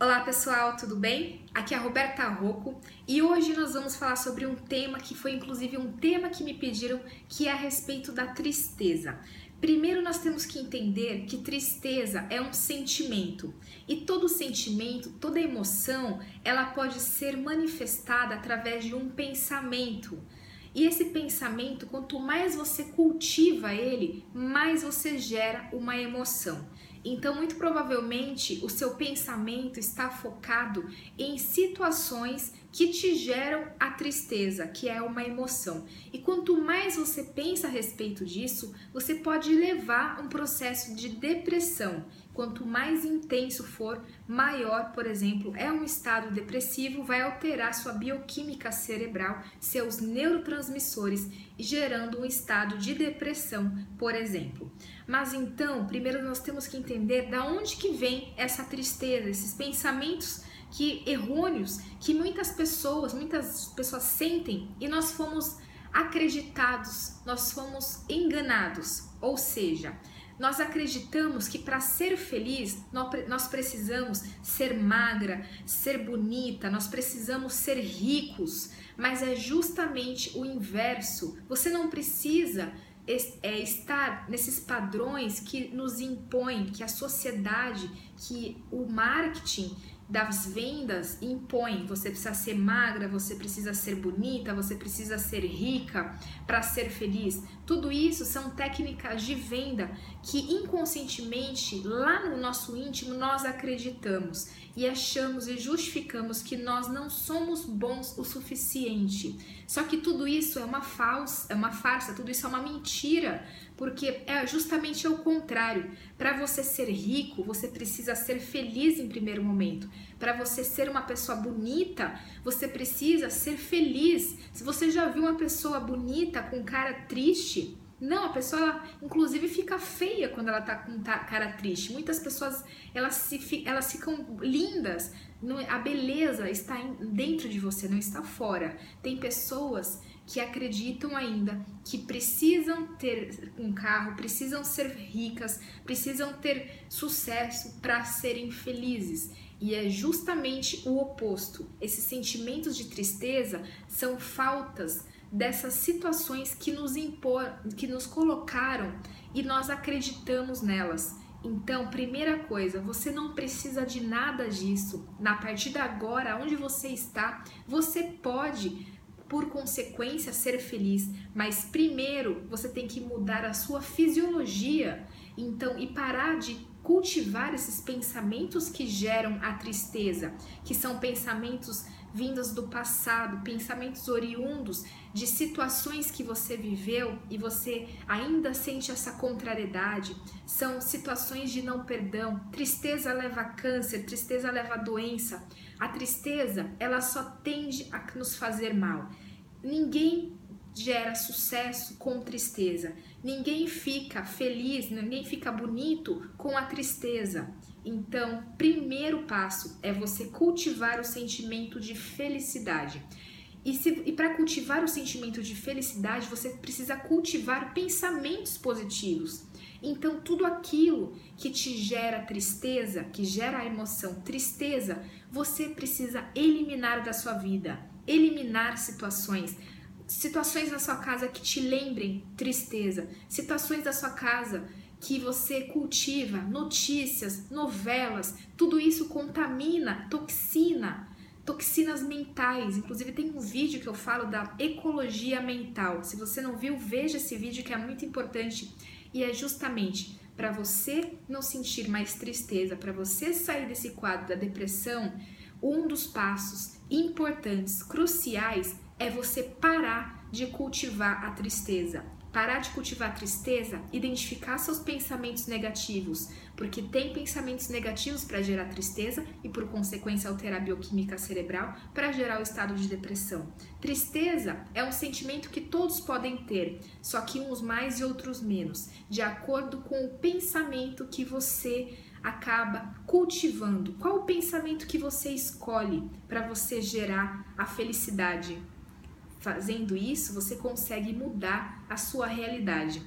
Olá pessoal, tudo bem? Aqui é a Roberta Rocco e hoje nós vamos falar sobre um tema que foi inclusive um tema que me pediram, que é a respeito da tristeza. Primeiro nós temos que entender que tristeza é um sentimento e todo sentimento, toda emoção, ela pode ser manifestada através de um pensamento. E esse pensamento, quanto mais você cultiva ele, mais você gera uma emoção. Então, muito provavelmente, o seu pensamento está focado em situações que te geram a tristeza, que é uma emoção. E quanto mais você pensa a respeito disso, você pode levar um processo de depressão. Quanto mais intenso for, maior, por exemplo, é um estado depressivo, vai alterar sua bioquímica cerebral, seus neurotransmissores, gerando um estado de depressão, por exemplo. Mas então, primeiro nós temos que entender da onde que vem essa tristeza, esses pensamentos que errôneos que muitas pessoas, muitas pessoas sentem e nós fomos acreditados, nós fomos enganados. Ou seja, nós acreditamos que para ser feliz nós precisamos ser magra, ser bonita, nós precisamos ser ricos, mas é justamente o inverso. Você não precisa é, estar nesses padrões que nos impõem, que a sociedade, que o marketing das vendas impõe. Você precisa ser magra, você precisa ser bonita, você precisa ser rica para ser feliz. Tudo isso são técnicas de venda que inconscientemente, lá no nosso íntimo, nós acreditamos e achamos e justificamos que nós não somos bons o suficiente. Só que tudo isso é uma falsa, é uma farsa, tudo isso é uma mentira, porque é justamente o contrário. Para você ser rico, você precisa ser feliz em primeiro momento. Para você ser uma pessoa bonita, você precisa ser feliz. Se você já viu uma pessoa bonita com cara triste, não, a pessoa inclusive fica feia quando ela tá com cara triste. Muitas pessoas elas, se, elas ficam lindas, a beleza está dentro de você, não está fora. Tem pessoas que acreditam ainda que precisam ter um carro, precisam ser ricas, precisam ter sucesso para serem felizes. E é justamente o oposto. Esses sentimentos de tristeza são faltas dessas situações que nos impor, que nos colocaram e nós acreditamos nelas. Então, primeira coisa, você não precisa de nada disso. Na partir de agora, onde você está, você pode por consequência, ser feliz. Mas primeiro você tem que mudar a sua fisiologia. Então, e parar de cultivar esses pensamentos que geram a tristeza, que são pensamentos vindos do passado, pensamentos oriundos de situações que você viveu e você ainda sente essa contrariedade. São situações de não perdão. Tristeza leva câncer, tristeza leva doença. A tristeza, ela só tende a nos fazer mal. Ninguém gera sucesso com tristeza. Ninguém fica feliz, ninguém fica bonito com a tristeza. Então, primeiro passo é você cultivar o sentimento de felicidade. E, e para cultivar o sentimento de felicidade, você precisa cultivar pensamentos positivos. Então, tudo aquilo que te gera tristeza, que gera a emoção tristeza, você precisa eliminar da sua vida, eliminar situações, situações na sua casa que te lembrem tristeza, situações da sua casa que você cultiva, notícias, novelas, tudo isso contamina, toxina, toxinas mentais. Inclusive tem um vídeo que eu falo da ecologia mental. Se você não viu, veja esse vídeo que é muito importante e é justamente para você não sentir mais tristeza, para você sair desse quadro da depressão, um dos passos importantes, cruciais, é você parar de cultivar a tristeza. Parar de cultivar a tristeza, identificar seus pensamentos negativos, porque tem pensamentos negativos para gerar tristeza e, por consequência, alterar a bioquímica cerebral para gerar o estado de depressão. Tristeza é um sentimento que todos podem ter, só que uns mais e outros menos, de acordo com o pensamento que você acaba cultivando. Qual o pensamento que você escolhe para você gerar a felicidade? Fazendo isso, você consegue mudar a sua realidade.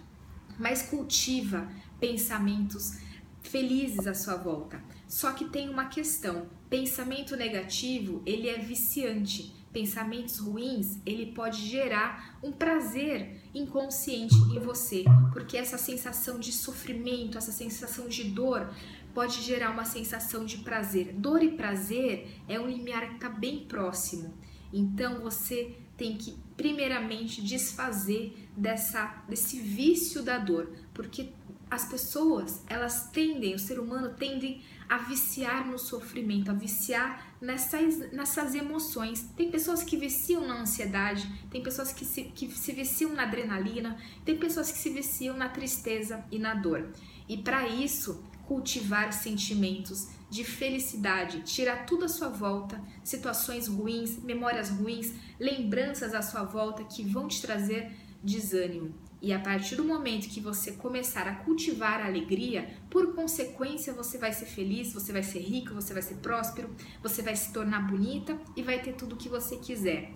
Mas cultiva pensamentos felizes à sua volta. Só que tem uma questão: pensamento negativo ele é viciante. Pensamentos ruins ele pode gerar um prazer inconsciente em você, porque essa sensação de sofrimento, essa sensação de dor pode gerar uma sensação de prazer. Dor e prazer é um limiar que está bem próximo. Então você tem que primeiramente desfazer dessa desse vício da dor, porque as pessoas, elas tendem, o ser humano tende a viciar no sofrimento, a viciar nessas, nessas emoções. Tem pessoas que viciam na ansiedade, tem pessoas que se, que se viciam na adrenalina, tem pessoas que se viciam na tristeza e na dor. E para isso, cultivar sentimentos de felicidade, tirar tudo à sua volta, situações ruins, memórias ruins, lembranças à sua volta que vão te trazer desânimo. E a partir do momento que você começar a cultivar a alegria, por consequência você vai ser feliz, você vai ser rico, você vai ser próspero, você vai se tornar bonita e vai ter tudo o que você quiser.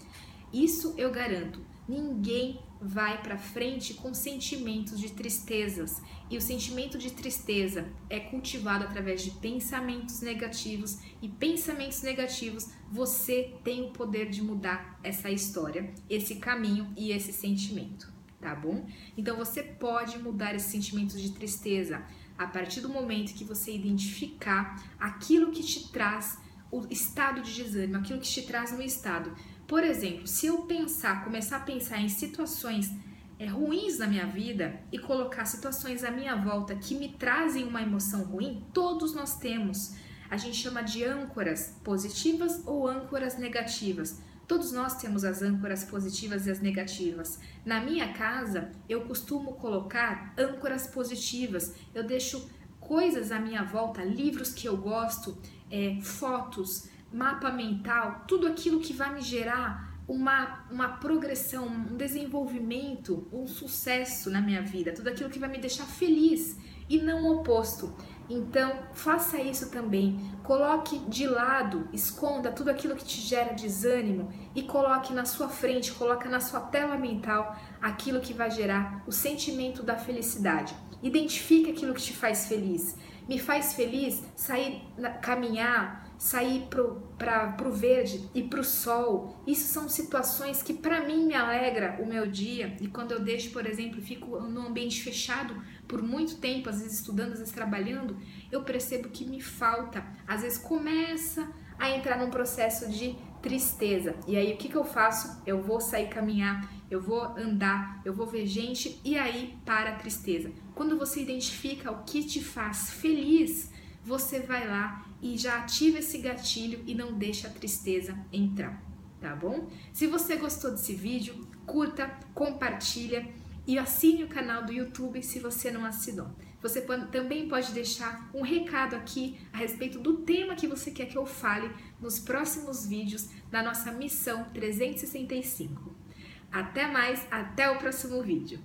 Isso eu garanto. Ninguém vai para frente com sentimentos de tristezas. E o sentimento de tristeza é cultivado através de pensamentos negativos e pensamentos negativos, você tem o poder de mudar essa história, esse caminho e esse sentimento tá bom? Então você pode mudar esses sentimentos de tristeza a partir do momento que você identificar aquilo que te traz o estado de desânimo, aquilo que te traz no estado. Por exemplo, se eu pensar, começar a pensar em situações é, ruins na minha vida e colocar situações à minha volta que me trazem uma emoção ruim, todos nós temos. A gente chama de âncoras positivas ou âncoras negativas. Todos nós temos as âncoras positivas e as negativas. Na minha casa, eu costumo colocar âncoras positivas. Eu deixo coisas à minha volta, livros que eu gosto, é, fotos, mapa mental, tudo aquilo que vai me gerar uma, uma progressão, um desenvolvimento, um sucesso na minha vida, tudo aquilo que vai me deixar feliz e não o oposto. Então, faça isso também. Coloque de lado, esconda tudo aquilo que te gera desânimo e coloque na sua frente, coloque na sua tela mental aquilo que vai gerar o sentimento da felicidade. Identifique aquilo que te faz feliz. Me faz feliz sair caminhar, sair para o verde e para o sol. Isso são situações que para mim me alegra o meu dia. E quando eu deixo, por exemplo, fico num ambiente fechado por muito tempo, às vezes estudando, às vezes trabalhando, eu percebo que me falta. Às vezes começa a entrar num processo de tristeza. E aí o que, que eu faço? Eu vou sair caminhar, eu vou andar, eu vou ver gente e aí para a tristeza. Quando você identifica o que te faz feliz, você vai lá e já ativa esse gatilho e não deixa a tristeza entrar, tá bom? Se você gostou desse vídeo, curta, compartilha e assine o canal do YouTube se você não assinou. Você também pode deixar um recado aqui a respeito do tema que você quer que eu fale nos próximos vídeos da nossa missão 365. Até mais, até o próximo vídeo.